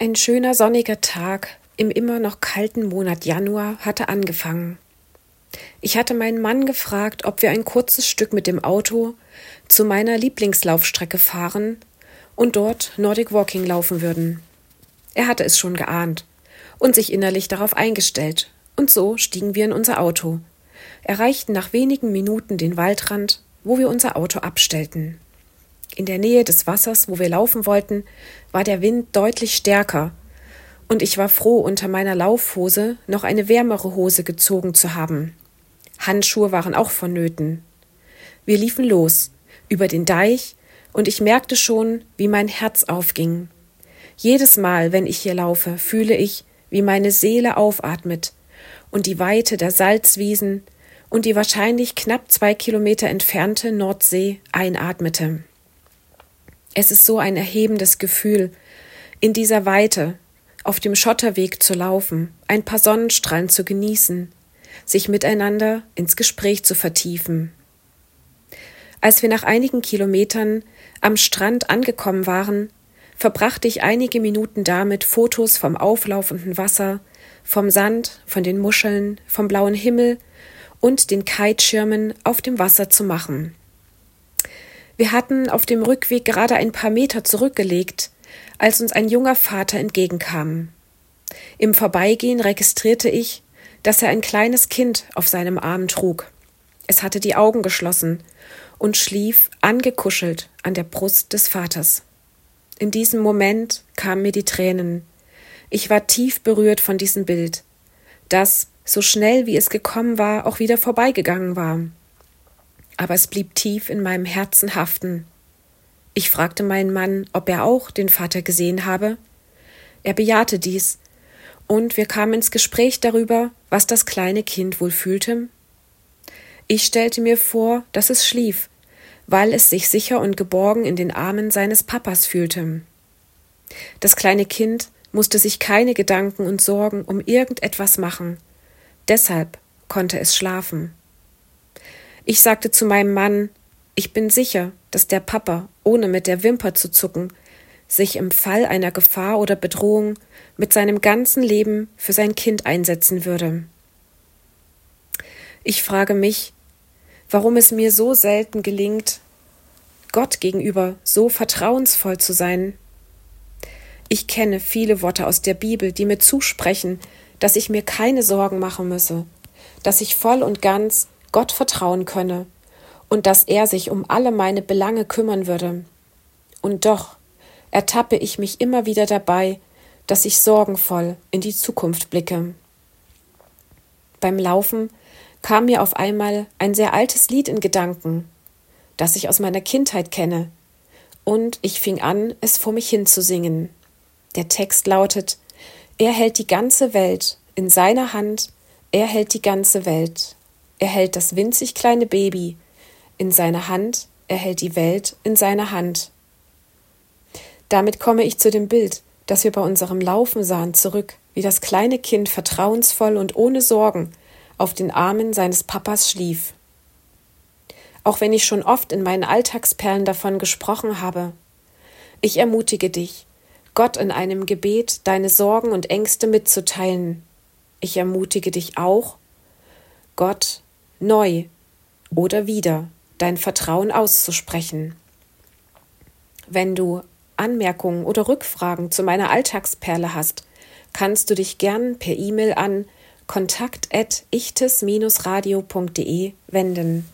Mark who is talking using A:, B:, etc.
A: Ein schöner sonniger Tag im immer noch kalten Monat Januar hatte angefangen. Ich hatte meinen Mann gefragt, ob wir ein kurzes Stück mit dem Auto zu meiner Lieblingslaufstrecke fahren und dort Nordic Walking laufen würden. Er hatte es schon geahnt und sich innerlich darauf eingestellt, und so stiegen wir in unser Auto, erreichten nach wenigen Minuten den Waldrand, wo wir unser Auto abstellten. In der Nähe des Wassers, wo wir laufen wollten, war der Wind deutlich stärker, und ich war froh, unter meiner Laufhose noch eine wärmere Hose gezogen zu haben. Handschuhe waren auch vonnöten. Wir liefen los, über den Deich, und ich merkte schon, wie mein Herz aufging. Jedes Mal, wenn ich hier laufe, fühle ich, wie meine Seele aufatmet und die Weite der Salzwiesen und die wahrscheinlich knapp zwei Kilometer entfernte Nordsee einatmete. Es ist so ein erhebendes Gefühl, in dieser Weite, auf dem Schotterweg zu laufen, ein paar Sonnenstrahlen zu genießen, sich miteinander ins Gespräch zu vertiefen. Als wir nach einigen Kilometern am Strand angekommen waren, verbrachte ich einige Minuten damit, Fotos vom auflaufenden Wasser, vom Sand, von den Muscheln, vom blauen Himmel und den Kiteschirmen auf dem Wasser zu machen. Wir hatten auf dem Rückweg gerade ein paar Meter zurückgelegt, als uns ein junger Vater entgegenkam. Im Vorbeigehen registrierte ich, dass er ein kleines Kind auf seinem Arm trug. Es hatte die Augen geschlossen und schlief angekuschelt an der Brust des Vaters. In diesem Moment kamen mir die Tränen. Ich war tief berührt von diesem Bild, das, so schnell wie es gekommen war, auch wieder vorbeigegangen war aber es blieb tief in meinem Herzen haften. Ich fragte meinen Mann, ob er auch den Vater gesehen habe. Er bejahte dies, und wir kamen ins Gespräch darüber, was das kleine Kind wohl fühlte. Ich stellte mir vor, dass es schlief, weil es sich sicher und geborgen in den Armen seines Papas fühlte. Das kleine Kind musste sich keine Gedanken und Sorgen um irgendetwas machen, deshalb konnte es schlafen. Ich sagte zu meinem Mann, ich bin sicher, dass der Papa, ohne mit der Wimper zu zucken, sich im Fall einer Gefahr oder Bedrohung mit seinem ganzen Leben für sein Kind einsetzen würde. Ich frage mich, warum es mir so selten gelingt, Gott gegenüber so vertrauensvoll zu sein. Ich kenne viele Worte aus der Bibel, die mir zusprechen, dass ich mir keine Sorgen machen müsse, dass ich voll und ganz Gott vertrauen könne und dass er sich um alle meine Belange kümmern würde. Und doch ertappe ich mich immer wieder dabei, dass ich sorgenvoll in die Zukunft blicke. Beim Laufen kam mir auf einmal ein sehr altes Lied in Gedanken, das ich aus meiner Kindheit kenne, und ich fing an, es vor mich hin zu singen. Der Text lautet Er hält die ganze Welt in seiner Hand, er hält die ganze Welt. Er hält das winzig kleine Baby in seiner Hand, er hält die Welt in seiner Hand. Damit komme ich zu dem Bild, das wir bei unserem Laufen sahen, zurück, wie das kleine Kind vertrauensvoll und ohne Sorgen auf den Armen seines Papas schlief. Auch wenn ich schon oft in meinen Alltagsperlen davon gesprochen habe, ich ermutige dich, Gott in einem Gebet deine Sorgen und Ängste mitzuteilen. Ich ermutige dich auch, Gott neu oder wieder dein Vertrauen auszusprechen. Wenn du Anmerkungen oder Rückfragen zu meiner Alltagsperle hast, kannst du dich gern per E-Mail an kontakt@ichtes-radio.de wenden.